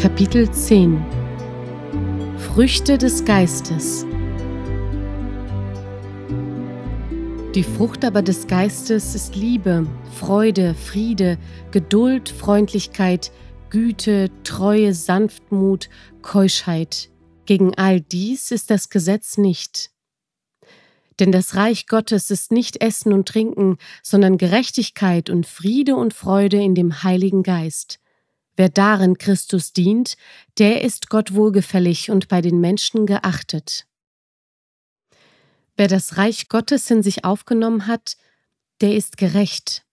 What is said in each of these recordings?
Kapitel 10 Früchte des Geistes Die Frucht aber des Geistes ist Liebe, Freude, Friede, Geduld, Freundlichkeit, Güte, Treue, Sanftmut, Keuschheit. Gegen all dies ist das Gesetz nicht. Denn das Reich Gottes ist nicht Essen und Trinken, sondern Gerechtigkeit und Friede und Freude in dem Heiligen Geist. Wer darin Christus dient, der ist Gott wohlgefällig und bei den Menschen geachtet. Wer das Reich Gottes in sich aufgenommen hat, der ist gerecht.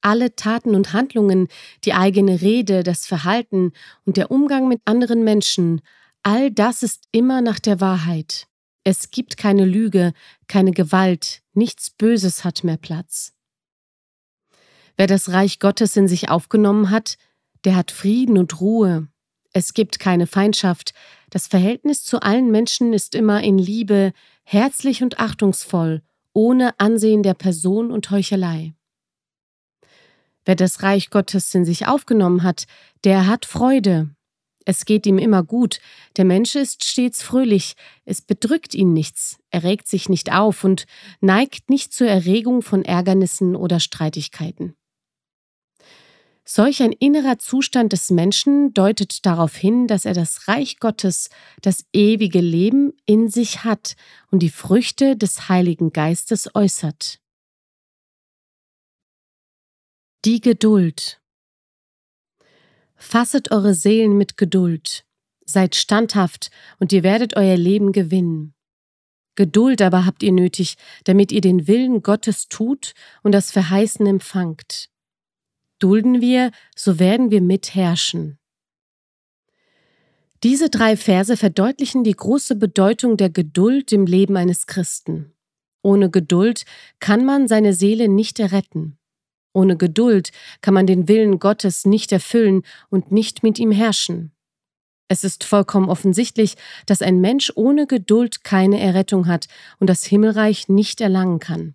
Alle Taten und Handlungen, die eigene Rede, das Verhalten und der Umgang mit anderen Menschen, all das ist immer nach der Wahrheit. Es gibt keine Lüge, keine Gewalt, nichts Böses hat mehr Platz. Wer das Reich Gottes in sich aufgenommen hat, der hat Frieden und Ruhe. Es gibt keine Feindschaft. Das Verhältnis zu allen Menschen ist immer in Liebe, herzlich und achtungsvoll, ohne Ansehen der Person und Heuchelei. Wer das Reich Gottes in sich aufgenommen hat, der hat Freude. Es geht ihm immer gut, der Mensch ist stets fröhlich, es bedrückt ihn nichts, er regt sich nicht auf und neigt nicht zur Erregung von Ärgernissen oder Streitigkeiten. Solch ein innerer Zustand des Menschen deutet darauf hin, dass er das Reich Gottes, das ewige Leben in sich hat und die Früchte des Heiligen Geistes äußert. Die Geduld. Fasset eure Seelen mit Geduld, seid standhaft und ihr werdet euer Leben gewinnen. Geduld aber habt ihr nötig, damit ihr den Willen Gottes tut und das Verheißen empfangt. Dulden wir, so werden wir mitherrschen. Diese drei Verse verdeutlichen die große Bedeutung der Geduld im Leben eines Christen. Ohne Geduld kann man seine Seele nicht erretten. Ohne Geduld kann man den Willen Gottes nicht erfüllen und nicht mit ihm herrschen. Es ist vollkommen offensichtlich, dass ein Mensch ohne Geduld keine Errettung hat und das Himmelreich nicht erlangen kann.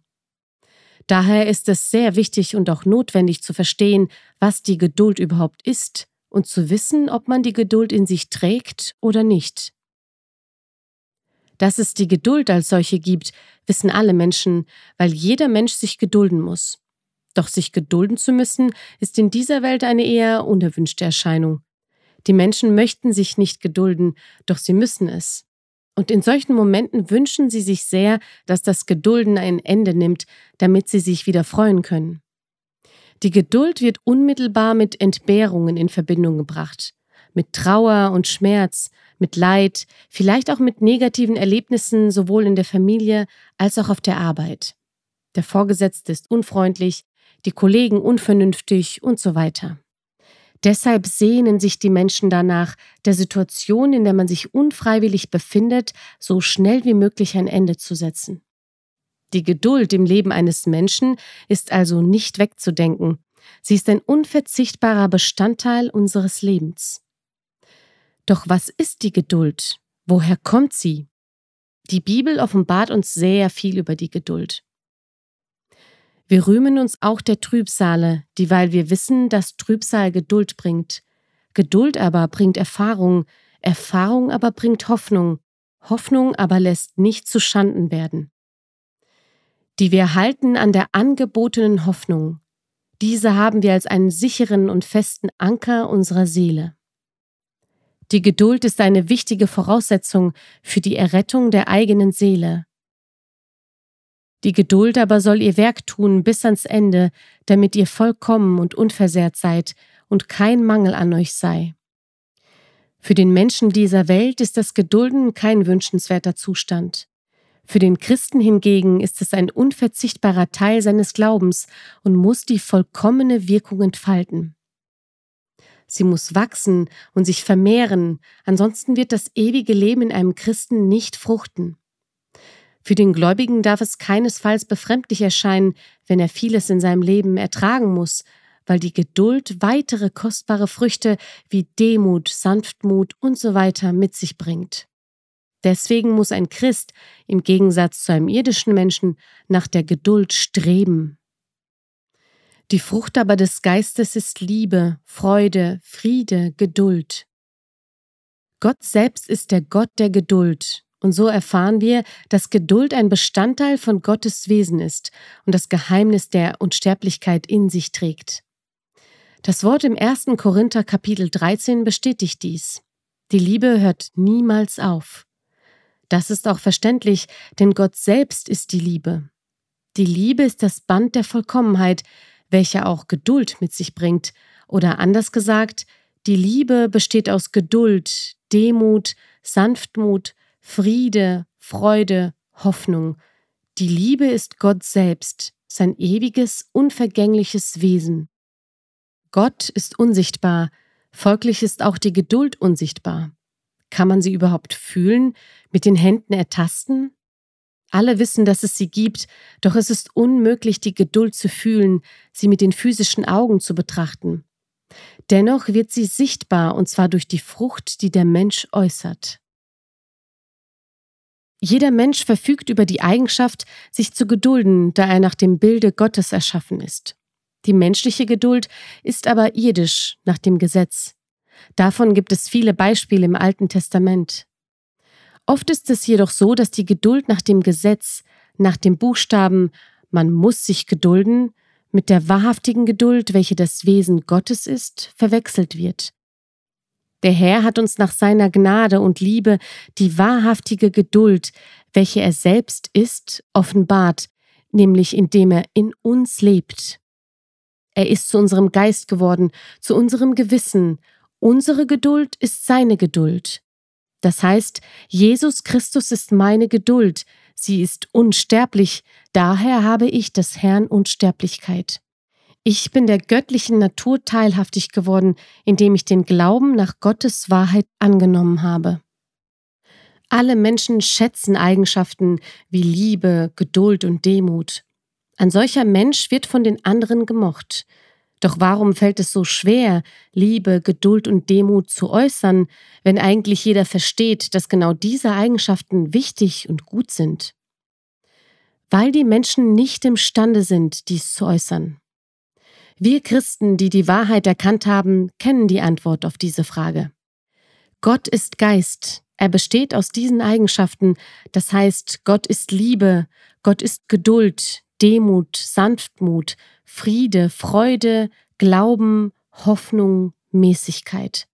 Daher ist es sehr wichtig und auch notwendig zu verstehen, was die Geduld überhaupt ist und zu wissen, ob man die Geduld in sich trägt oder nicht. Dass es die Geduld als solche gibt, wissen alle Menschen, weil jeder Mensch sich gedulden muss. Doch sich gedulden zu müssen, ist in dieser Welt eine eher unerwünschte Erscheinung. Die Menschen möchten sich nicht gedulden, doch sie müssen es. Und in solchen Momenten wünschen sie sich sehr, dass das Gedulden ein Ende nimmt, damit sie sich wieder freuen können. Die Geduld wird unmittelbar mit Entbehrungen in Verbindung gebracht, mit Trauer und Schmerz, mit Leid, vielleicht auch mit negativen Erlebnissen sowohl in der Familie als auch auf der Arbeit. Der Vorgesetzte ist unfreundlich, die Kollegen unvernünftig und so weiter. Deshalb sehnen sich die Menschen danach, der Situation, in der man sich unfreiwillig befindet, so schnell wie möglich ein Ende zu setzen. Die Geduld im Leben eines Menschen ist also nicht wegzudenken. Sie ist ein unverzichtbarer Bestandteil unseres Lebens. Doch was ist die Geduld? Woher kommt sie? Die Bibel offenbart uns sehr viel über die Geduld. Wir rühmen uns auch der Trübsale, dieweil wir wissen, dass Trübsal Geduld bringt. Geduld aber bringt Erfahrung, Erfahrung aber bringt Hoffnung, Hoffnung aber lässt nicht zu Schanden werden. Die wir halten an der angebotenen Hoffnung. Diese haben wir als einen sicheren und festen Anker unserer Seele. Die Geduld ist eine wichtige Voraussetzung für die Errettung der eigenen Seele. Die Geduld aber soll ihr Werk tun bis ans Ende, damit ihr vollkommen und unversehrt seid und kein Mangel an euch sei. Für den Menschen dieser Welt ist das Gedulden kein wünschenswerter Zustand. Für den Christen hingegen ist es ein unverzichtbarer Teil seines Glaubens und muss die vollkommene Wirkung entfalten. Sie muss wachsen und sich vermehren, ansonsten wird das ewige Leben in einem Christen nicht fruchten. Für den Gläubigen darf es keinesfalls befremdlich erscheinen, wenn er vieles in seinem Leben ertragen muss, weil die Geduld weitere kostbare Früchte wie Demut, Sanftmut und so mit sich bringt. Deswegen muss ein Christ im Gegensatz zu einem irdischen Menschen nach der Geduld streben. Die Frucht aber des Geistes ist Liebe, Freude, Friede, Geduld. Gott selbst ist der Gott der Geduld. Und so erfahren wir, dass Geduld ein Bestandteil von Gottes Wesen ist und das Geheimnis der Unsterblichkeit in sich trägt. Das Wort im 1. Korinther Kapitel 13 bestätigt dies. Die Liebe hört niemals auf. Das ist auch verständlich, denn Gott selbst ist die Liebe. Die Liebe ist das Band der Vollkommenheit, welcher auch Geduld mit sich bringt, oder anders gesagt, die Liebe besteht aus Geduld, Demut, Sanftmut, Friede, Freude, Hoffnung. Die Liebe ist Gott selbst, sein ewiges, unvergängliches Wesen. Gott ist unsichtbar, folglich ist auch die Geduld unsichtbar. Kann man sie überhaupt fühlen, mit den Händen ertasten? Alle wissen, dass es sie gibt, doch es ist unmöglich, die Geduld zu fühlen, sie mit den physischen Augen zu betrachten. Dennoch wird sie sichtbar, und zwar durch die Frucht, die der Mensch äußert. Jeder Mensch verfügt über die Eigenschaft, sich zu gedulden, da er nach dem Bilde Gottes erschaffen ist. Die menschliche Geduld ist aber irdisch nach dem Gesetz. Davon gibt es viele Beispiele im Alten Testament. Oft ist es jedoch so, dass die Geduld nach dem Gesetz, nach dem Buchstaben man muss sich gedulden, mit der wahrhaftigen Geduld, welche das Wesen Gottes ist, verwechselt wird. Der Herr hat uns nach seiner Gnade und Liebe die wahrhaftige Geduld, welche er selbst ist, offenbart, nämlich indem er in uns lebt. Er ist zu unserem Geist geworden, zu unserem Gewissen. Unsere Geduld ist seine Geduld. Das heißt, Jesus Christus ist meine Geduld, sie ist unsterblich, daher habe ich des Herrn Unsterblichkeit. Ich bin der göttlichen Natur teilhaftig geworden, indem ich den Glauben nach Gottes Wahrheit angenommen habe. Alle Menschen schätzen Eigenschaften wie Liebe, Geduld und Demut. Ein solcher Mensch wird von den anderen gemocht. Doch warum fällt es so schwer, Liebe, Geduld und Demut zu äußern, wenn eigentlich jeder versteht, dass genau diese Eigenschaften wichtig und gut sind? Weil die Menschen nicht imstande sind, dies zu äußern. Wir Christen, die die Wahrheit erkannt haben, kennen die Antwort auf diese Frage. Gott ist Geist. Er besteht aus diesen Eigenschaften. Das heißt, Gott ist Liebe, Gott ist Geduld, Demut, Sanftmut, Friede, Freude, Glauben, Hoffnung, Mäßigkeit.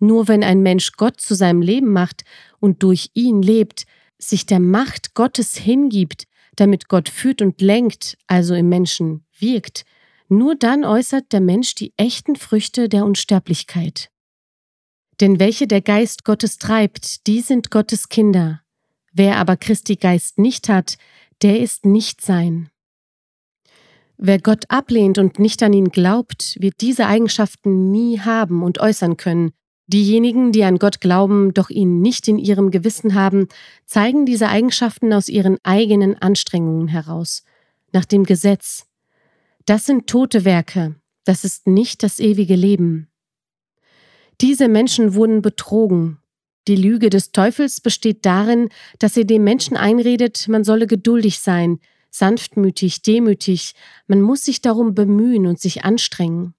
Nur wenn ein Mensch Gott zu seinem Leben macht und durch ihn lebt, sich der Macht Gottes hingibt, damit Gott führt und lenkt, also im Menschen wirkt, nur dann äußert der Mensch die echten Früchte der Unsterblichkeit. Denn welche der Geist Gottes treibt, die sind Gottes Kinder. Wer aber Christi Geist nicht hat, der ist nicht sein. Wer Gott ablehnt und nicht an ihn glaubt, wird diese Eigenschaften nie haben und äußern können. Diejenigen, die an Gott glauben, doch ihn nicht in ihrem Gewissen haben, zeigen diese Eigenschaften aus ihren eigenen Anstrengungen heraus, nach dem Gesetz, das sind tote Werke, das ist nicht das ewige Leben. Diese Menschen wurden betrogen. Die Lüge des Teufels besteht darin, dass er dem Menschen einredet, man solle geduldig sein, sanftmütig, demütig, man muss sich darum bemühen und sich anstrengen.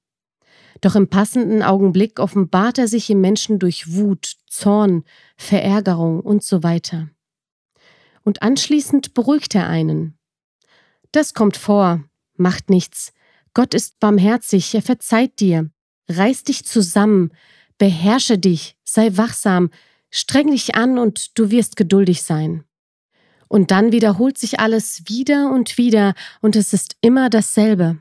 Doch im passenden Augenblick offenbart er sich im Menschen durch Wut, Zorn, Verärgerung und so weiter. Und anschließend beruhigt er einen. Das kommt vor, Macht nichts. Gott ist barmherzig, er verzeiht dir. Reiß dich zusammen, beherrsche dich, sei wachsam, streng dich an und du wirst geduldig sein. Und dann wiederholt sich alles wieder und wieder und es ist immer dasselbe.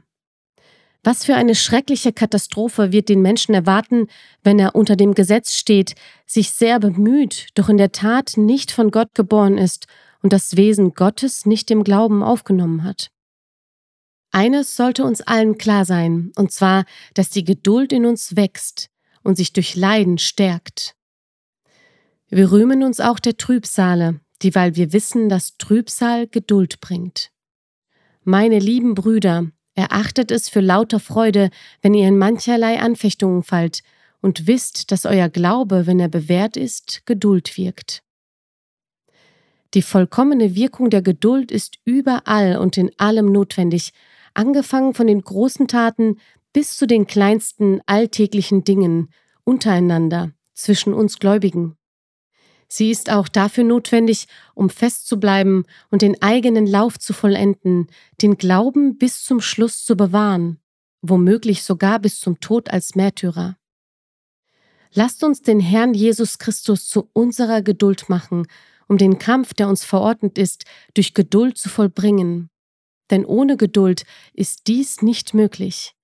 Was für eine schreckliche Katastrophe wird den Menschen erwarten, wenn er unter dem Gesetz steht, sich sehr bemüht, doch in der Tat nicht von Gott geboren ist und das Wesen Gottes nicht im Glauben aufgenommen hat. Eines sollte uns allen klar sein, und zwar, dass die Geduld in uns wächst und sich durch Leiden stärkt. Wir rühmen uns auch der Trübsale, dieweil wir wissen, dass Trübsal Geduld bringt. Meine lieben Brüder, erachtet es für lauter Freude, wenn ihr in mancherlei Anfechtungen fallt, und wisst, dass euer Glaube, wenn er bewährt ist, Geduld wirkt. Die vollkommene Wirkung der Geduld ist überall und in allem notwendig, angefangen von den großen Taten bis zu den kleinsten alltäglichen Dingen untereinander, zwischen uns Gläubigen. Sie ist auch dafür notwendig, um festzubleiben und den eigenen Lauf zu vollenden, den Glauben bis zum Schluss zu bewahren, womöglich sogar bis zum Tod als Märtyrer. Lasst uns den Herrn Jesus Christus zu unserer Geduld machen, um den Kampf, der uns verordnet ist, durch Geduld zu vollbringen. Denn ohne Geduld ist dies nicht möglich.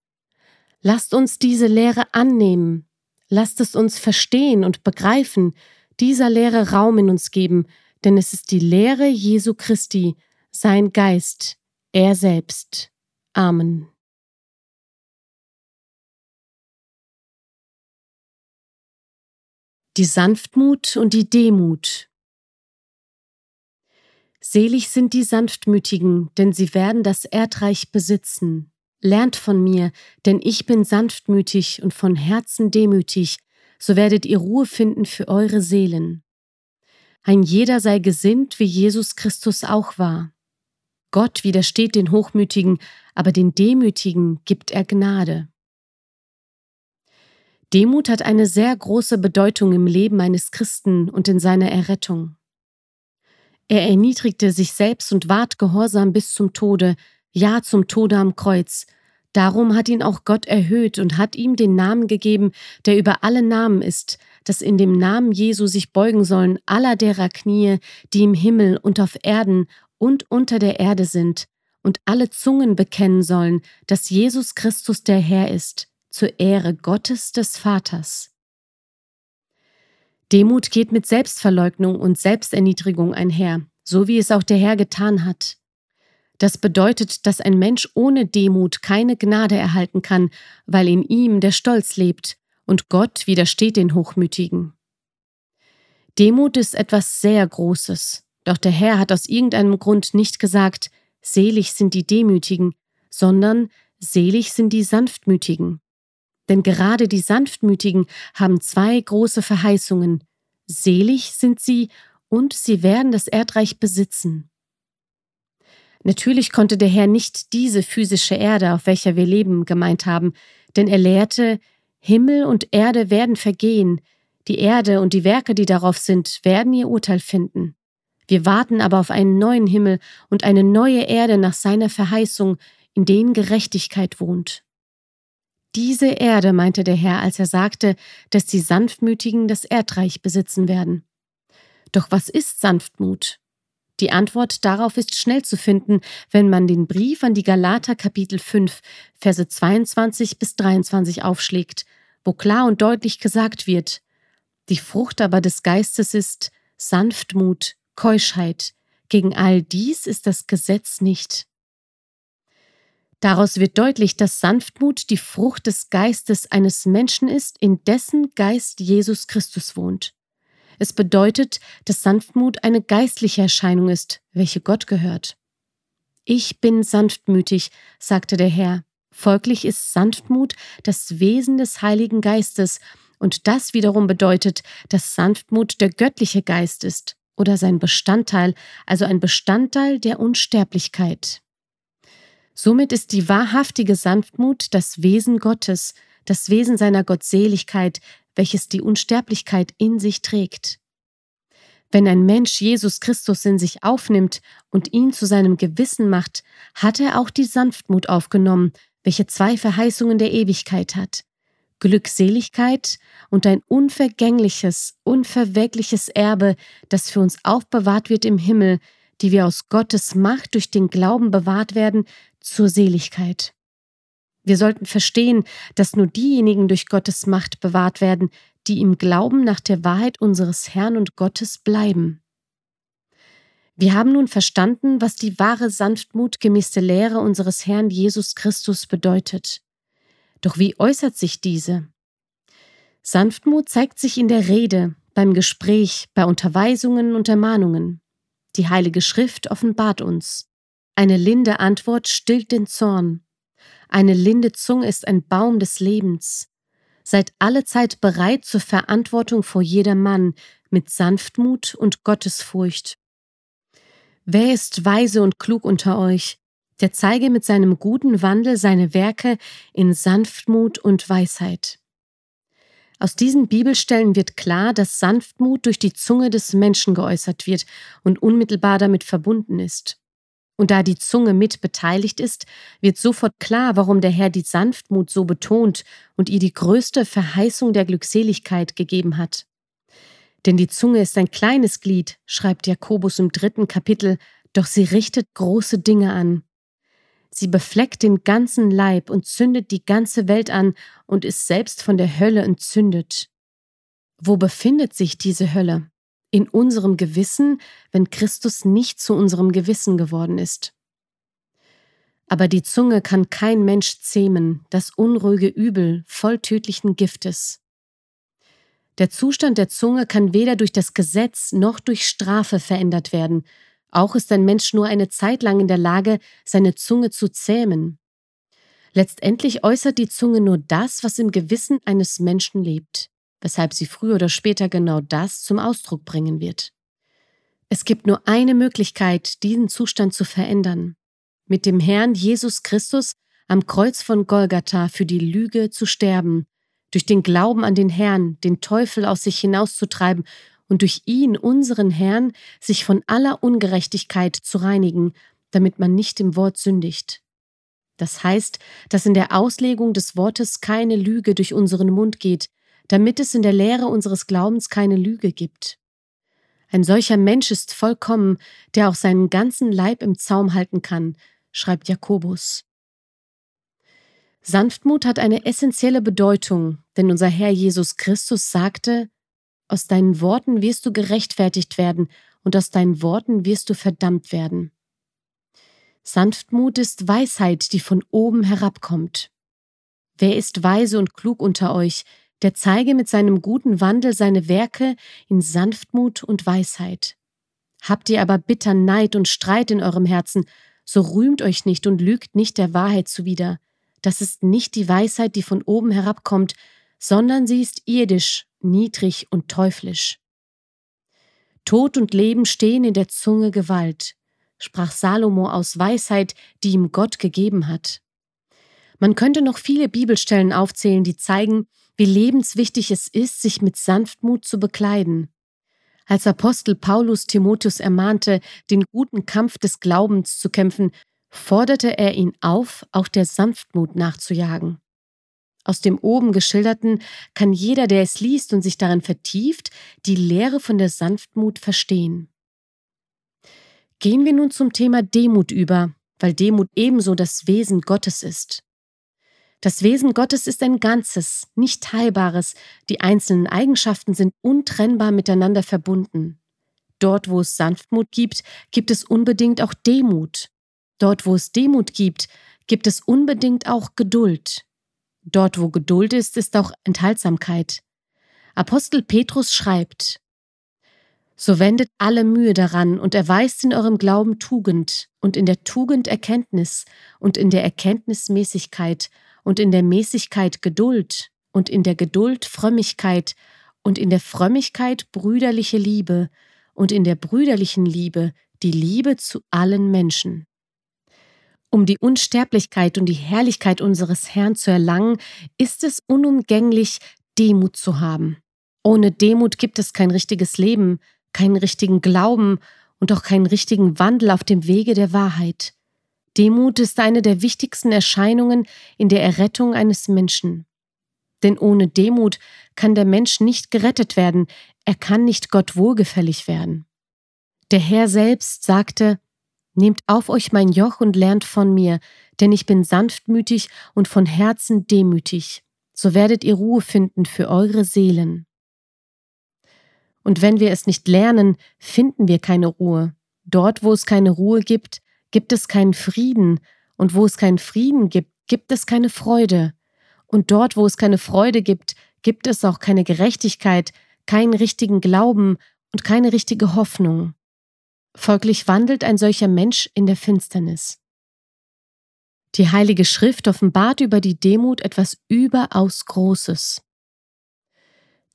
Lasst uns diese Lehre annehmen, lasst es uns verstehen und begreifen, dieser Lehre Raum in uns geben, denn es ist die Lehre Jesu Christi, sein Geist, er selbst. Amen. die Sanftmut und die Demut. Selig sind die Sanftmütigen, denn sie werden das Erdreich besitzen. Lernt von mir, denn ich bin sanftmütig und von Herzen demütig, so werdet ihr Ruhe finden für eure Seelen. Ein jeder sei gesinnt, wie Jesus Christus auch war. Gott widersteht den Hochmütigen, aber den Demütigen gibt er Gnade. Demut hat eine sehr große Bedeutung im Leben eines Christen und in seiner Errettung. Er erniedrigte sich selbst und ward gehorsam bis zum Tode, ja zum Tode am Kreuz. Darum hat ihn auch Gott erhöht und hat ihm den Namen gegeben, der über alle Namen ist, dass in dem Namen Jesu sich beugen sollen aller derer Knie, die im Himmel und auf Erden und unter der Erde sind, und alle Zungen bekennen sollen, dass Jesus Christus der Herr ist, zur Ehre Gottes des Vaters. Demut geht mit Selbstverleugnung und Selbsterniedrigung einher, so wie es auch der Herr getan hat. Das bedeutet, dass ein Mensch ohne Demut keine Gnade erhalten kann, weil in ihm der Stolz lebt und Gott widersteht den Hochmütigen. Demut ist etwas sehr Großes, doch der Herr hat aus irgendeinem Grund nicht gesagt, selig sind die Demütigen, sondern selig sind die Sanftmütigen. Denn gerade die Sanftmütigen haben zwei große Verheißungen. Selig sind sie und sie werden das Erdreich besitzen. Natürlich konnte der Herr nicht diese physische Erde, auf welcher wir leben, gemeint haben, denn er lehrte, Himmel und Erde werden vergehen, die Erde und die Werke, die darauf sind, werden ihr Urteil finden. Wir warten aber auf einen neuen Himmel und eine neue Erde nach seiner Verheißung, in denen Gerechtigkeit wohnt. Diese Erde, meinte der Herr, als er sagte, dass die Sanftmütigen das Erdreich besitzen werden. Doch was ist Sanftmut? Die Antwort darauf ist schnell zu finden, wenn man den Brief an die Galater Kapitel 5, Verse 22 bis 23 aufschlägt, wo klar und deutlich gesagt wird, die Frucht aber des Geistes ist Sanftmut, Keuschheit, gegen all dies ist das Gesetz nicht. Daraus wird deutlich, dass Sanftmut die Frucht des Geistes eines Menschen ist, in dessen Geist Jesus Christus wohnt. Es bedeutet, dass Sanftmut eine geistliche Erscheinung ist, welche Gott gehört. Ich bin sanftmütig, sagte der Herr. Folglich ist Sanftmut das Wesen des Heiligen Geistes, und das wiederum bedeutet, dass Sanftmut der göttliche Geist ist oder sein Bestandteil, also ein Bestandteil der Unsterblichkeit. Somit ist die wahrhaftige Sanftmut das Wesen Gottes, das Wesen seiner Gottseligkeit, welches die Unsterblichkeit in sich trägt. Wenn ein Mensch Jesus Christus in sich aufnimmt und ihn zu seinem Gewissen macht, hat er auch die Sanftmut aufgenommen, welche zwei Verheißungen der Ewigkeit hat. Glückseligkeit und ein unvergängliches, unverwegliches Erbe, das für uns aufbewahrt wird im Himmel, die wir aus Gottes Macht durch den Glauben bewahrt werden, zur Seligkeit. Wir sollten verstehen, dass nur diejenigen durch Gottes Macht bewahrt werden, die im Glauben nach der Wahrheit unseres Herrn und Gottes bleiben. Wir haben nun verstanden, was die wahre Sanftmut gemäß der Lehre unseres Herrn Jesus Christus bedeutet. Doch wie äußert sich diese? Sanftmut zeigt sich in der Rede, beim Gespräch, bei Unterweisungen und Ermahnungen. Die Heilige Schrift offenbart uns. Eine linde Antwort stillt den Zorn. Eine linde Zunge ist ein Baum des Lebens. Seid alle Zeit bereit zur Verantwortung vor jedermann mit Sanftmut und Gottesfurcht. Wer ist weise und klug unter euch? Der zeige mit seinem guten Wandel seine Werke in Sanftmut und Weisheit. Aus diesen Bibelstellen wird klar, dass Sanftmut durch die Zunge des Menschen geäußert wird und unmittelbar damit verbunden ist. Und da die Zunge mit beteiligt ist, wird sofort klar, warum der Herr die Sanftmut so betont und ihr die größte Verheißung der Glückseligkeit gegeben hat. Denn die Zunge ist ein kleines Glied, schreibt Jakobus im dritten Kapitel, doch sie richtet große Dinge an. Sie befleckt den ganzen Leib und zündet die ganze Welt an und ist selbst von der Hölle entzündet. Wo befindet sich diese Hölle? In unserem Gewissen, wenn Christus nicht zu unserem Gewissen geworden ist. Aber die Zunge kann kein Mensch zähmen, das unruhige Übel voll tödlichen Giftes. Der Zustand der Zunge kann weder durch das Gesetz noch durch Strafe verändert werden, auch ist ein Mensch nur eine Zeit lang in der Lage, seine Zunge zu zähmen. Letztendlich äußert die Zunge nur das, was im Gewissen eines Menschen lebt, weshalb sie früher oder später genau das zum Ausdruck bringen wird. Es gibt nur eine Möglichkeit, diesen Zustand zu verändern, mit dem Herrn Jesus Christus am Kreuz von Golgatha für die Lüge zu sterben, durch den Glauben an den Herrn den Teufel aus sich hinauszutreiben und durch ihn, unseren Herrn, sich von aller Ungerechtigkeit zu reinigen, damit man nicht im Wort sündigt. Das heißt, dass in der Auslegung des Wortes keine Lüge durch unseren Mund geht, damit es in der Lehre unseres Glaubens keine Lüge gibt. Ein solcher Mensch ist vollkommen, der auch seinen ganzen Leib im Zaum halten kann, schreibt Jakobus. Sanftmut hat eine essentielle Bedeutung, denn unser Herr Jesus Christus sagte, aus deinen Worten wirst du gerechtfertigt werden und aus deinen Worten wirst du verdammt werden. Sanftmut ist Weisheit, die von oben herabkommt. Wer ist weise und klug unter euch, der zeige mit seinem guten Wandel seine Werke in Sanftmut und Weisheit. Habt ihr aber bitter Neid und Streit in eurem Herzen, so rühmt euch nicht und lügt nicht der Wahrheit zuwider. Das ist nicht die Weisheit, die von oben herabkommt, sondern sie ist irdisch niedrig und teuflisch. Tod und Leben stehen in der Zunge Gewalt, sprach Salomo aus Weisheit, die ihm Gott gegeben hat. Man könnte noch viele Bibelstellen aufzählen, die zeigen, wie lebenswichtig es ist, sich mit Sanftmut zu bekleiden. Als Apostel Paulus Timotheus ermahnte, den guten Kampf des Glaubens zu kämpfen, forderte er ihn auf, auch der Sanftmut nachzujagen. Aus dem oben geschilderten kann jeder, der es liest und sich darin vertieft, die Lehre von der Sanftmut verstehen. Gehen wir nun zum Thema Demut über, weil Demut ebenso das Wesen Gottes ist. Das Wesen Gottes ist ein Ganzes, nicht Teilbares, die einzelnen Eigenschaften sind untrennbar miteinander verbunden. Dort, wo es Sanftmut gibt, gibt es unbedingt auch Demut. Dort, wo es Demut gibt, gibt es unbedingt auch Geduld. Dort, wo Geduld ist, ist auch Enthaltsamkeit. Apostel Petrus schreibt, so wendet alle Mühe daran und erweist in eurem Glauben Tugend und in der Tugend Erkenntnis und in der Erkenntnis Mäßigkeit und in der Mäßigkeit Geduld und in der Geduld Frömmigkeit und in der Frömmigkeit brüderliche Liebe und in der brüderlichen Liebe die Liebe zu allen Menschen. Um die Unsterblichkeit und die Herrlichkeit unseres Herrn zu erlangen, ist es unumgänglich, Demut zu haben. Ohne Demut gibt es kein richtiges Leben, keinen richtigen Glauben und auch keinen richtigen Wandel auf dem Wege der Wahrheit. Demut ist eine der wichtigsten Erscheinungen in der Errettung eines Menschen. Denn ohne Demut kann der Mensch nicht gerettet werden, er kann nicht Gott wohlgefällig werden. Der Herr selbst sagte, Nehmt auf euch mein Joch und lernt von mir, denn ich bin sanftmütig und von Herzen demütig, so werdet ihr Ruhe finden für eure Seelen. Und wenn wir es nicht lernen, finden wir keine Ruhe. Dort, wo es keine Ruhe gibt, gibt es keinen Frieden, und wo es keinen Frieden gibt, gibt es keine Freude. Und dort, wo es keine Freude gibt, gibt es auch keine Gerechtigkeit, keinen richtigen Glauben und keine richtige Hoffnung. Folglich wandelt ein solcher Mensch in der Finsternis. Die Heilige Schrift offenbart über die Demut etwas überaus Großes.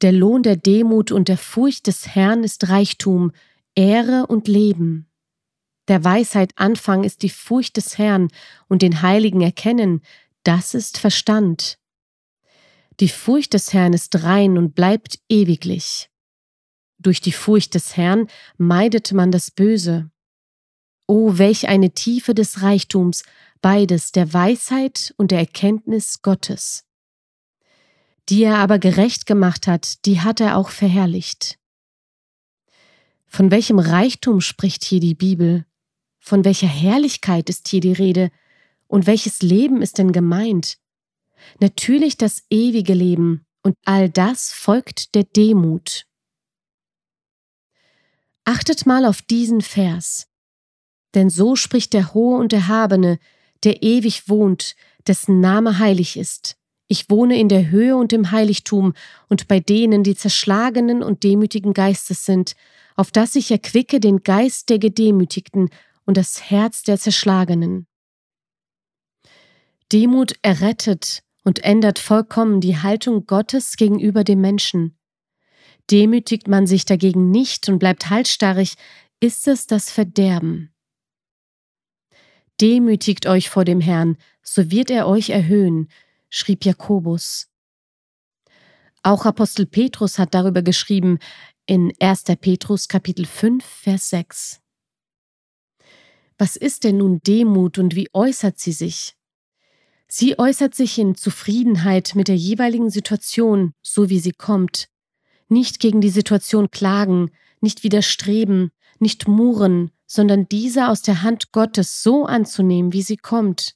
Der Lohn der Demut und der Furcht des Herrn ist Reichtum, Ehre und Leben. Der Weisheit Anfang ist die Furcht des Herrn und den Heiligen erkennen, das ist Verstand. Die Furcht des Herrn ist rein und bleibt ewiglich. Durch die Furcht des Herrn meidet man das Böse. O welch eine Tiefe des Reichtums, beides der Weisheit und der Erkenntnis Gottes. Die er aber gerecht gemacht hat, die hat er auch verherrlicht. Von welchem Reichtum spricht hier die Bibel? Von welcher Herrlichkeit ist hier die Rede? Und welches Leben ist denn gemeint? Natürlich das ewige Leben, und all das folgt der Demut. Achtet mal auf diesen Vers. Denn so spricht der Hohe und Erhabene, der ewig wohnt, dessen Name heilig ist. Ich wohne in der Höhe und im Heiligtum und bei denen, die zerschlagenen und demütigen Geistes sind, auf dass ich erquicke den Geist der Gedemütigten und das Herz der Zerschlagenen. Demut errettet und ändert vollkommen die Haltung Gottes gegenüber dem Menschen. Demütigt man sich dagegen nicht und bleibt halsstarrig, ist es das Verderben. Demütigt euch vor dem Herrn, so wird er euch erhöhen, schrieb Jakobus. Auch Apostel Petrus hat darüber geschrieben in 1. Petrus Kapitel 5, Vers 6. Was ist denn nun Demut und wie äußert sie sich? Sie äußert sich in Zufriedenheit mit der jeweiligen Situation, so wie sie kommt. Nicht gegen die Situation klagen, nicht widerstreben, nicht murren, sondern diese aus der Hand Gottes so anzunehmen, wie sie kommt.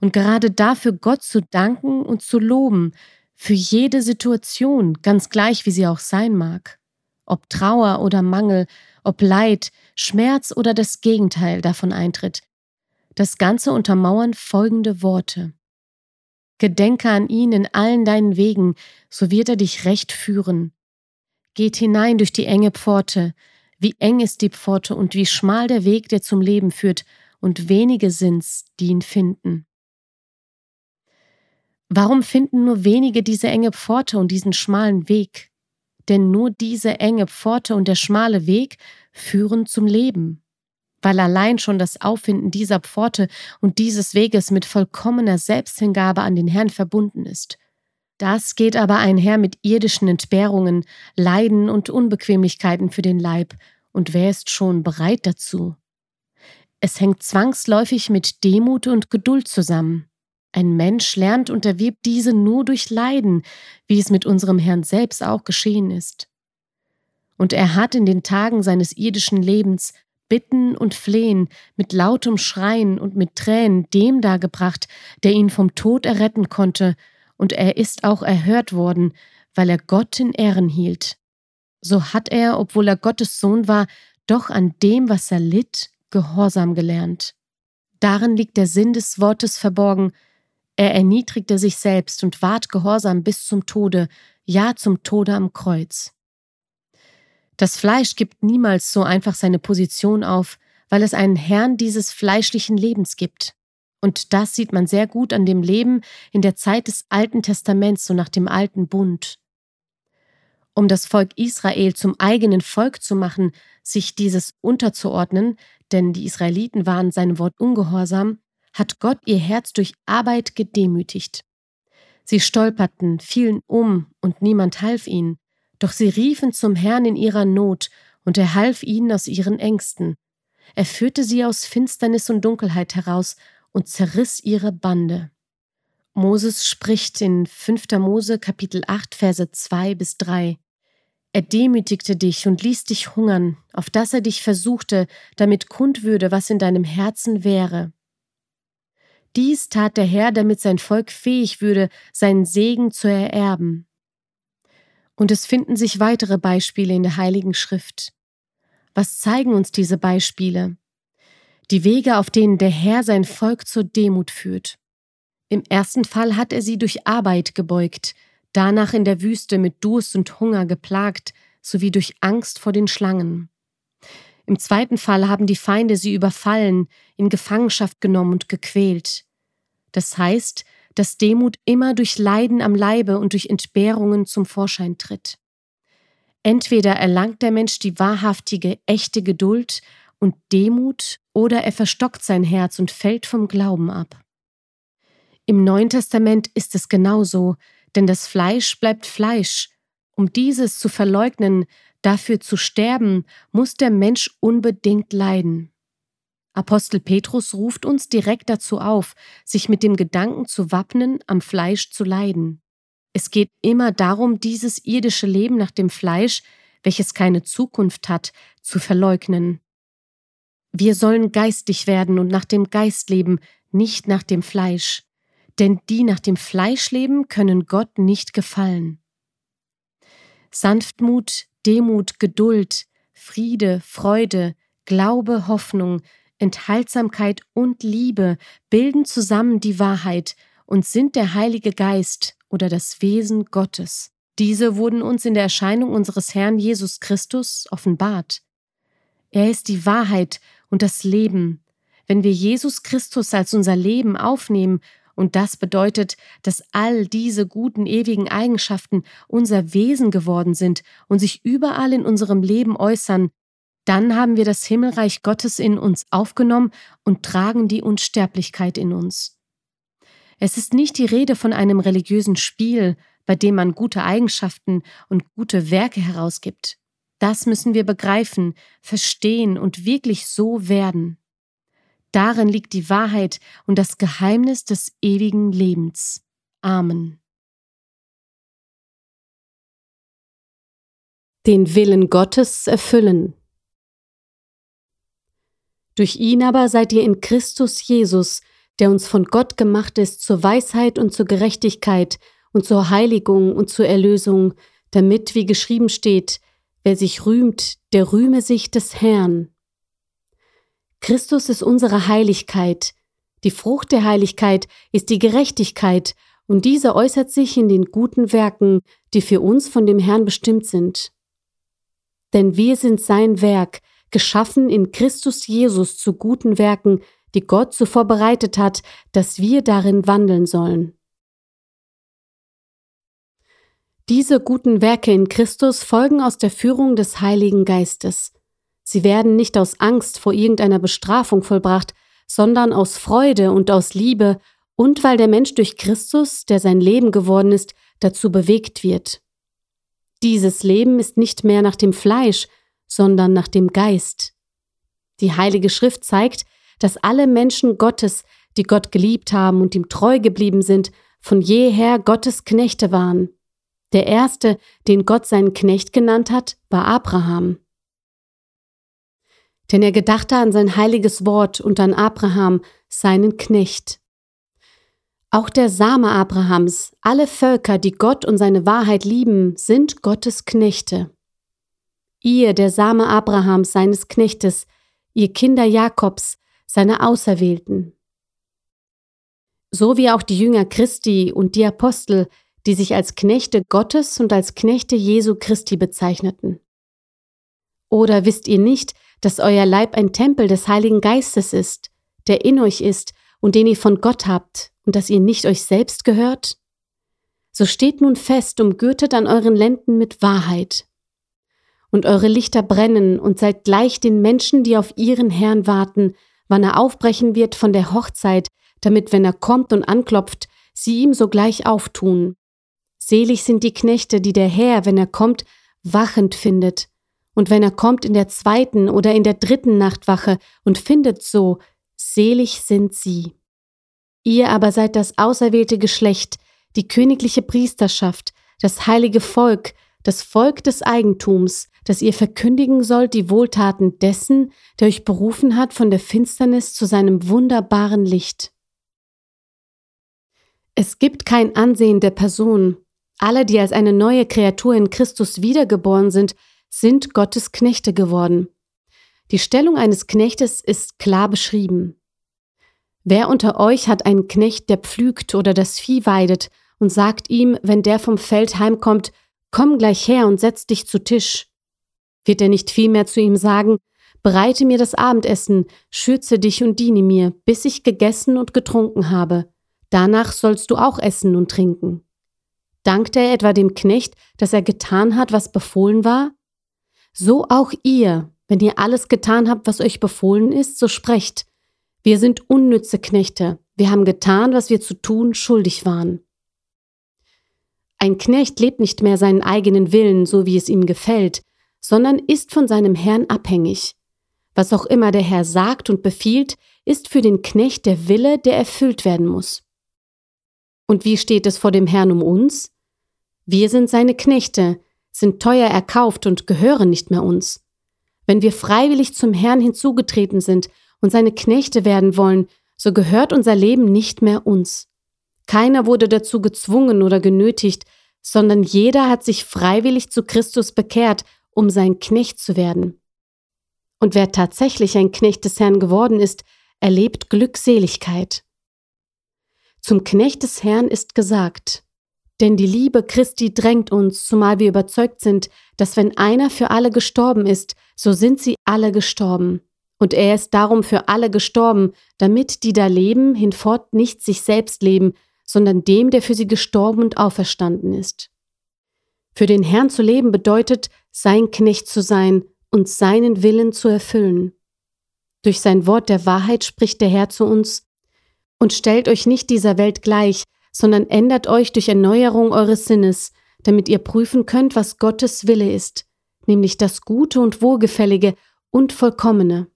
Und gerade dafür Gott zu danken und zu loben, für jede Situation, ganz gleich wie sie auch sein mag. Ob Trauer oder Mangel, ob Leid, Schmerz oder das Gegenteil davon eintritt. Das Ganze untermauern folgende Worte. Gedenke an ihn in allen deinen Wegen, so wird er dich recht führen. Geht hinein durch die enge Pforte, wie eng ist die Pforte und wie schmal der Weg, der zum Leben führt, und wenige sind's, die ihn finden. Warum finden nur wenige diese enge Pforte und diesen schmalen Weg? Denn nur diese enge Pforte und der schmale Weg führen zum Leben weil allein schon das Auffinden dieser Pforte und dieses Weges mit vollkommener Selbsthingabe an den Herrn verbunden ist. Das geht aber einher mit irdischen Entbehrungen, Leiden und Unbequemlichkeiten für den Leib, und wer ist schon bereit dazu? Es hängt zwangsläufig mit Demut und Geduld zusammen. Ein Mensch lernt und erwirbt diese nur durch Leiden, wie es mit unserem Herrn selbst auch geschehen ist. Und er hat in den Tagen seines irdischen Lebens Bitten und Flehen, mit lautem Schreien und mit Tränen dem dargebracht, der ihn vom Tod erretten konnte, und er ist auch erhört worden, weil er Gott in Ehren hielt. So hat er, obwohl er Gottes Sohn war, doch an dem, was er litt, Gehorsam gelernt. Darin liegt der Sinn des Wortes verborgen. Er erniedrigte sich selbst und ward gehorsam bis zum Tode, ja zum Tode am Kreuz. Das Fleisch gibt niemals so einfach seine Position auf, weil es einen Herrn dieses fleischlichen Lebens gibt. Und das sieht man sehr gut an dem Leben in der Zeit des Alten Testaments, so nach dem alten Bund. Um das Volk Israel zum eigenen Volk zu machen, sich dieses unterzuordnen, denn die Israeliten waren seinem Wort ungehorsam, hat Gott ihr Herz durch Arbeit gedemütigt. Sie stolperten, fielen um, und niemand half ihnen. Doch sie riefen zum Herrn in ihrer Not, und er half ihnen aus ihren Ängsten. Er führte sie aus Finsternis und Dunkelheit heraus und zerriss ihre Bande. Moses spricht in 5. Mose Kapitel 8 Verse 2 bis 3. Er demütigte dich und ließ dich hungern, auf dass er dich versuchte, damit kund würde, was in deinem Herzen wäre. Dies tat der Herr, damit sein Volk fähig würde, seinen Segen zu ererben. Und es finden sich weitere Beispiele in der Heiligen Schrift. Was zeigen uns diese Beispiele? Die Wege, auf denen der Herr sein Volk zur Demut führt. Im ersten Fall hat er sie durch Arbeit gebeugt, danach in der Wüste mit Durst und Hunger geplagt, sowie durch Angst vor den Schlangen. Im zweiten Fall haben die Feinde sie überfallen, in Gefangenschaft genommen und gequält. Das heißt, dass Demut immer durch Leiden am Leibe und durch Entbehrungen zum Vorschein tritt. Entweder erlangt der Mensch die wahrhaftige, echte Geduld und Demut, oder er verstockt sein Herz und fällt vom Glauben ab. Im Neuen Testament ist es genauso, denn das Fleisch bleibt Fleisch. Um dieses zu verleugnen, dafür zu sterben, muss der Mensch unbedingt leiden. Apostel Petrus ruft uns direkt dazu auf, sich mit dem Gedanken zu wappnen, am Fleisch zu leiden. Es geht immer darum, dieses irdische Leben nach dem Fleisch, welches keine Zukunft hat, zu verleugnen. Wir sollen geistig werden und nach dem Geist leben, nicht nach dem Fleisch. Denn die nach dem Fleisch leben, können Gott nicht gefallen. Sanftmut, Demut, Geduld, Friede, Freude, Glaube, Hoffnung, Enthaltsamkeit und Liebe bilden zusammen die Wahrheit und sind der Heilige Geist oder das Wesen Gottes. Diese wurden uns in der Erscheinung unseres Herrn Jesus Christus offenbart. Er ist die Wahrheit und das Leben. Wenn wir Jesus Christus als unser Leben aufnehmen, und das bedeutet, dass all diese guten ewigen Eigenschaften unser Wesen geworden sind und sich überall in unserem Leben äußern, dann haben wir das Himmelreich Gottes in uns aufgenommen und tragen die Unsterblichkeit in uns. Es ist nicht die Rede von einem religiösen Spiel, bei dem man gute Eigenschaften und gute Werke herausgibt. Das müssen wir begreifen, verstehen und wirklich so werden. Darin liegt die Wahrheit und das Geheimnis des ewigen Lebens. Amen. Den Willen Gottes erfüllen. Durch ihn aber seid ihr in Christus Jesus, der uns von Gott gemacht ist zur Weisheit und zur Gerechtigkeit und zur Heiligung und zur Erlösung, damit, wie geschrieben steht, wer sich rühmt, der rühme sich des Herrn. Christus ist unsere Heiligkeit. Die Frucht der Heiligkeit ist die Gerechtigkeit, und diese äußert sich in den guten Werken, die für uns von dem Herrn bestimmt sind. Denn wir sind sein Werk, geschaffen in Christus Jesus zu guten Werken, die Gott so vorbereitet hat, dass wir darin wandeln sollen. Diese guten Werke in Christus folgen aus der Führung des Heiligen Geistes. Sie werden nicht aus Angst vor irgendeiner Bestrafung vollbracht, sondern aus Freude und aus Liebe und weil der Mensch durch Christus, der sein Leben geworden ist, dazu bewegt wird. Dieses Leben ist nicht mehr nach dem Fleisch, sondern nach dem Geist. Die Heilige Schrift zeigt, dass alle Menschen Gottes, die Gott geliebt haben und ihm treu geblieben sind, von jeher Gottes Knechte waren. Der erste, den Gott seinen Knecht genannt hat, war Abraham. Denn er gedachte an sein heiliges Wort und an Abraham, seinen Knecht. Auch der Same Abrahams, alle Völker, die Gott und seine Wahrheit lieben, sind Gottes Knechte. Ihr, der Same Abrahams, seines Knechtes, ihr Kinder Jakobs, seine Auserwählten. So wie auch die Jünger Christi und die Apostel, die sich als Knechte Gottes und als Knechte Jesu Christi bezeichneten. Oder wisst ihr nicht, dass euer Leib ein Tempel des Heiligen Geistes ist, der in euch ist und den ihr von Gott habt, und dass ihr nicht euch selbst gehört? So steht nun fest, umgürtet an euren Lenden mit Wahrheit und eure Lichter brennen und seid gleich den Menschen, die auf ihren Herrn warten, wann er aufbrechen wird von der Hochzeit, damit, wenn er kommt und anklopft, sie ihm sogleich auftun. Selig sind die Knechte, die der Herr, wenn er kommt, wachend findet. Und wenn er kommt in der zweiten oder in der dritten Nachtwache und findet so, selig sind sie. Ihr aber seid das auserwählte Geschlecht, die königliche Priesterschaft, das heilige Volk, das Volk des Eigentums, dass ihr verkündigen sollt die Wohltaten dessen, der euch berufen hat von der Finsternis zu seinem wunderbaren Licht. Es gibt kein Ansehen der Person. Alle, die als eine neue Kreatur in Christus wiedergeboren sind, sind Gottes Knechte geworden. Die Stellung eines Knechtes ist klar beschrieben. Wer unter euch hat einen Knecht, der pflügt oder das Vieh weidet und sagt ihm, wenn der vom Feld heimkommt, Komm gleich her und setz dich zu Tisch. Wird er nicht vielmehr zu ihm sagen, Bereite mir das Abendessen, schürze dich und diene mir, bis ich gegessen und getrunken habe. Danach sollst du auch essen und trinken. Dankt er etwa dem Knecht, dass er getan hat, was befohlen war? So auch ihr, wenn ihr alles getan habt, was euch befohlen ist, so sprecht. Wir sind unnütze Knechte, wir haben getan, was wir zu tun schuldig waren. Ein Knecht lebt nicht mehr seinen eigenen Willen, so wie es ihm gefällt, sondern ist von seinem Herrn abhängig. Was auch immer der Herr sagt und befiehlt, ist für den Knecht der Wille, der erfüllt werden muss. Und wie steht es vor dem Herrn um uns? Wir sind seine Knechte, sind teuer erkauft und gehören nicht mehr uns. Wenn wir freiwillig zum Herrn hinzugetreten sind und seine Knechte werden wollen, so gehört unser Leben nicht mehr uns. Keiner wurde dazu gezwungen oder genötigt, sondern jeder hat sich freiwillig zu Christus bekehrt, um sein Knecht zu werden. Und wer tatsächlich ein Knecht des Herrn geworden ist, erlebt Glückseligkeit. Zum Knecht des Herrn ist gesagt, denn die Liebe Christi drängt uns, zumal wir überzeugt sind, dass wenn einer für alle gestorben ist, so sind sie alle gestorben. Und er ist darum für alle gestorben, damit die da leben, hinfort nicht sich selbst leben, sondern dem, der für sie gestorben und auferstanden ist. Für den Herrn zu leben bedeutet, sein Knecht zu sein und seinen Willen zu erfüllen. Durch sein Wort der Wahrheit spricht der Herr zu uns, und stellt euch nicht dieser Welt gleich, sondern ändert euch durch Erneuerung eures Sinnes, damit ihr prüfen könnt, was Gottes Wille ist, nämlich das Gute und Wohlgefällige und Vollkommene.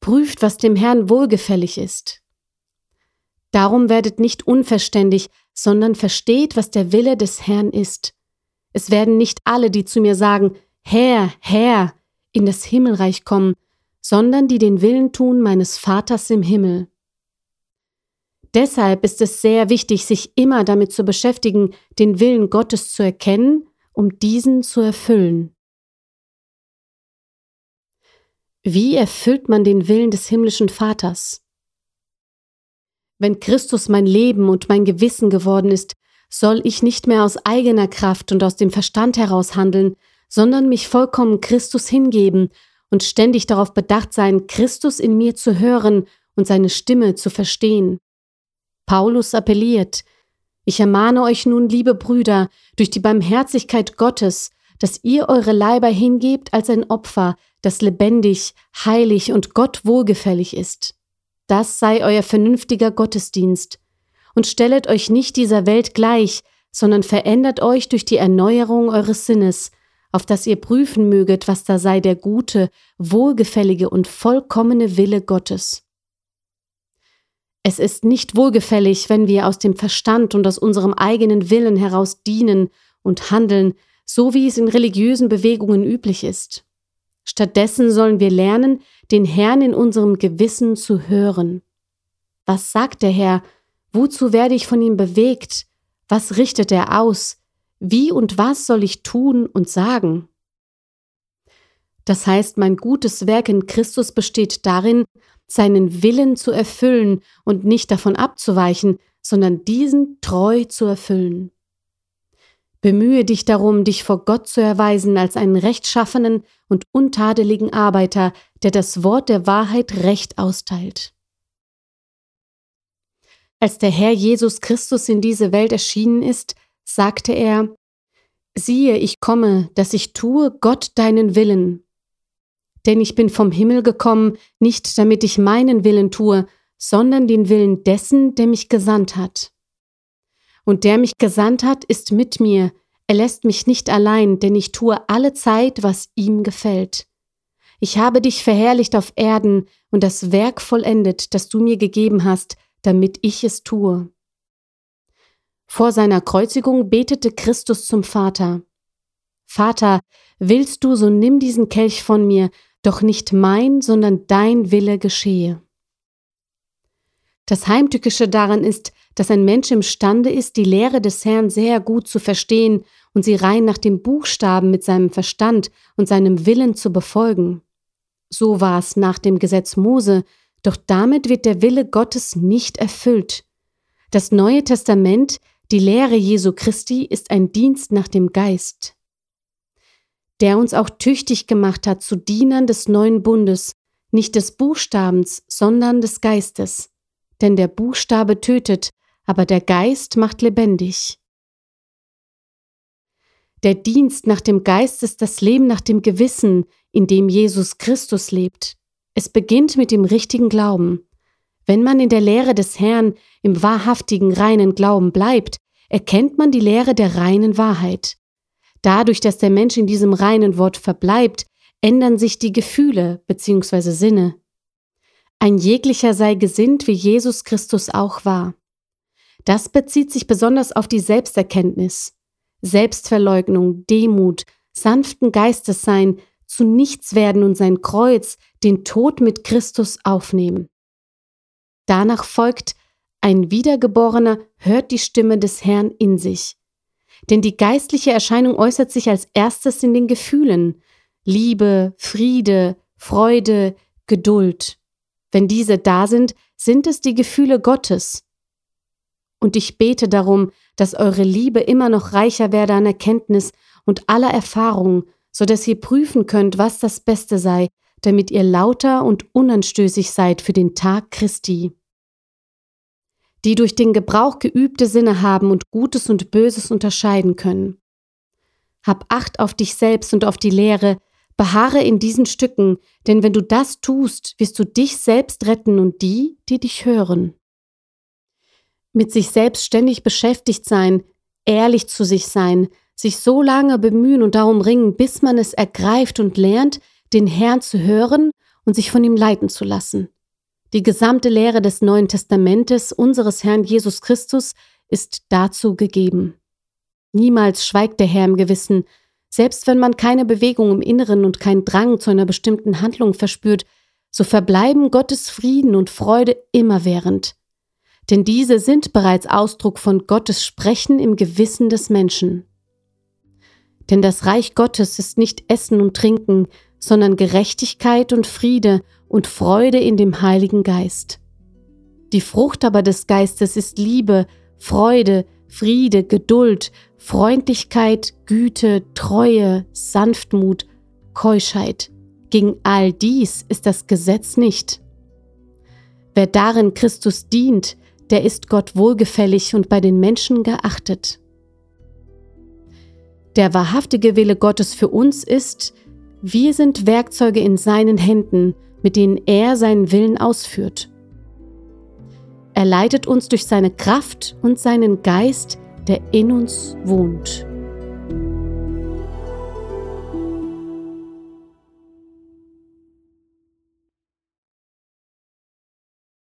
Prüft, was dem Herrn wohlgefällig ist. Darum werdet nicht unverständig, sondern versteht, was der Wille des Herrn ist. Es werden nicht alle, die zu mir sagen, Herr, Herr, in das Himmelreich kommen, sondern die den Willen tun meines Vaters im Himmel. Deshalb ist es sehr wichtig, sich immer damit zu beschäftigen, den Willen Gottes zu erkennen, um diesen zu erfüllen. Wie erfüllt man den Willen des himmlischen Vaters? Wenn Christus mein Leben und mein Gewissen geworden ist, soll ich nicht mehr aus eigener Kraft und aus dem Verstand heraus handeln, sondern mich vollkommen Christus hingeben und ständig darauf bedacht sein, Christus in mir zu hören und seine Stimme zu verstehen. Paulus appelliert, ich ermahne euch nun, liebe Brüder, durch die Barmherzigkeit Gottes, dass ihr eure Leiber hingebt als ein Opfer, das lebendig, heilig und Gott wohlgefällig ist. Das sei euer vernünftiger Gottesdienst. Und stellet euch nicht dieser Welt gleich, sondern verändert euch durch die Erneuerung eures Sinnes, auf dass ihr prüfen möget, was da sei der gute, wohlgefällige und vollkommene Wille Gottes. Es ist nicht wohlgefällig, wenn wir aus dem Verstand und aus unserem eigenen Willen heraus dienen und handeln, so wie es in religiösen Bewegungen üblich ist. Stattdessen sollen wir lernen, den Herrn in unserem Gewissen zu hören. Was sagt der Herr? Wozu werde ich von ihm bewegt? Was richtet er aus? Wie und was soll ich tun und sagen? Das heißt, mein gutes Werk in Christus besteht darin, seinen Willen zu erfüllen und nicht davon abzuweichen, sondern diesen treu zu erfüllen. Bemühe dich darum, dich vor Gott zu erweisen als einen rechtschaffenen und untadeligen Arbeiter, der das Wort der Wahrheit recht austeilt. Als der Herr Jesus Christus in diese Welt erschienen ist, sagte er, Siehe, ich komme, dass ich tue Gott deinen Willen, denn ich bin vom Himmel gekommen, nicht damit ich meinen Willen tue, sondern den Willen dessen, der mich gesandt hat. Und der mich gesandt hat, ist mit mir, er lässt mich nicht allein, denn ich tue alle Zeit, was ihm gefällt. Ich habe dich verherrlicht auf Erden und das Werk vollendet, das du mir gegeben hast, damit ich es tue. Vor seiner Kreuzigung betete Christus zum Vater. Vater, willst du, so nimm diesen Kelch von mir, doch nicht mein, sondern dein Wille geschehe. Das Heimtückische daran ist, dass ein Mensch imstande ist, die Lehre des Herrn sehr gut zu verstehen und sie rein nach dem Buchstaben mit seinem Verstand und seinem Willen zu befolgen. So war es nach dem Gesetz Mose, doch damit wird der Wille Gottes nicht erfüllt. Das Neue Testament, die Lehre Jesu Christi, ist ein Dienst nach dem Geist der uns auch tüchtig gemacht hat zu Dienern des neuen Bundes, nicht des Buchstabens, sondern des Geistes. Denn der Buchstabe tötet, aber der Geist macht lebendig. Der Dienst nach dem Geist ist das Leben nach dem Gewissen, in dem Jesus Christus lebt. Es beginnt mit dem richtigen Glauben. Wenn man in der Lehre des Herrn im wahrhaftigen, reinen Glauben bleibt, erkennt man die Lehre der reinen Wahrheit. Dadurch, dass der Mensch in diesem reinen Wort verbleibt, ändern sich die Gefühle bzw. Sinne. Ein jeglicher sei gesinnt, wie Jesus Christus auch war. Das bezieht sich besonders auf die Selbsterkenntnis, Selbstverleugnung, Demut, sanften Geistes sein, zu nichts werden und sein Kreuz, den Tod mit Christus aufnehmen. Danach folgt, ein Wiedergeborener hört die Stimme des Herrn in sich. Denn die geistliche Erscheinung äußert sich als erstes in den Gefühlen Liebe, Friede, Freude, Geduld. Wenn diese da sind, sind es die Gefühle Gottes. Und ich bete darum, dass eure Liebe immer noch reicher werde an Erkenntnis und aller Erfahrung, so dass ihr prüfen könnt, was das Beste sei, damit ihr lauter und unanstößig seid für den Tag Christi. Die durch den Gebrauch geübte Sinne haben und Gutes und Böses unterscheiden können. Hab Acht auf dich selbst und auf die Lehre, beharre in diesen Stücken, denn wenn du das tust, wirst du dich selbst retten und die, die dich hören. Mit sich selbst ständig beschäftigt sein, ehrlich zu sich sein, sich so lange bemühen und darum ringen, bis man es ergreift und lernt, den Herrn zu hören und sich von ihm leiten zu lassen. Die gesamte Lehre des Neuen Testamentes unseres Herrn Jesus Christus ist dazu gegeben. Niemals schweigt der Herr im Gewissen, selbst wenn man keine Bewegung im Inneren und keinen Drang zu einer bestimmten Handlung verspürt, so verbleiben Gottes Frieden und Freude immerwährend. Denn diese sind bereits Ausdruck von Gottes Sprechen im Gewissen des Menschen. Denn das Reich Gottes ist nicht Essen und Trinken, sondern Gerechtigkeit und Friede und Freude in dem Heiligen Geist. Die Frucht aber des Geistes ist Liebe, Freude, Friede, Geduld, Freundlichkeit, Güte, Treue, Sanftmut, Keuschheit. Gegen all dies ist das Gesetz nicht. Wer darin Christus dient, der ist Gott wohlgefällig und bei den Menschen geachtet. Der wahrhaftige Wille Gottes für uns ist, wir sind Werkzeuge in seinen Händen, mit denen er seinen Willen ausführt. Er leitet uns durch seine Kraft und seinen Geist, der in uns wohnt.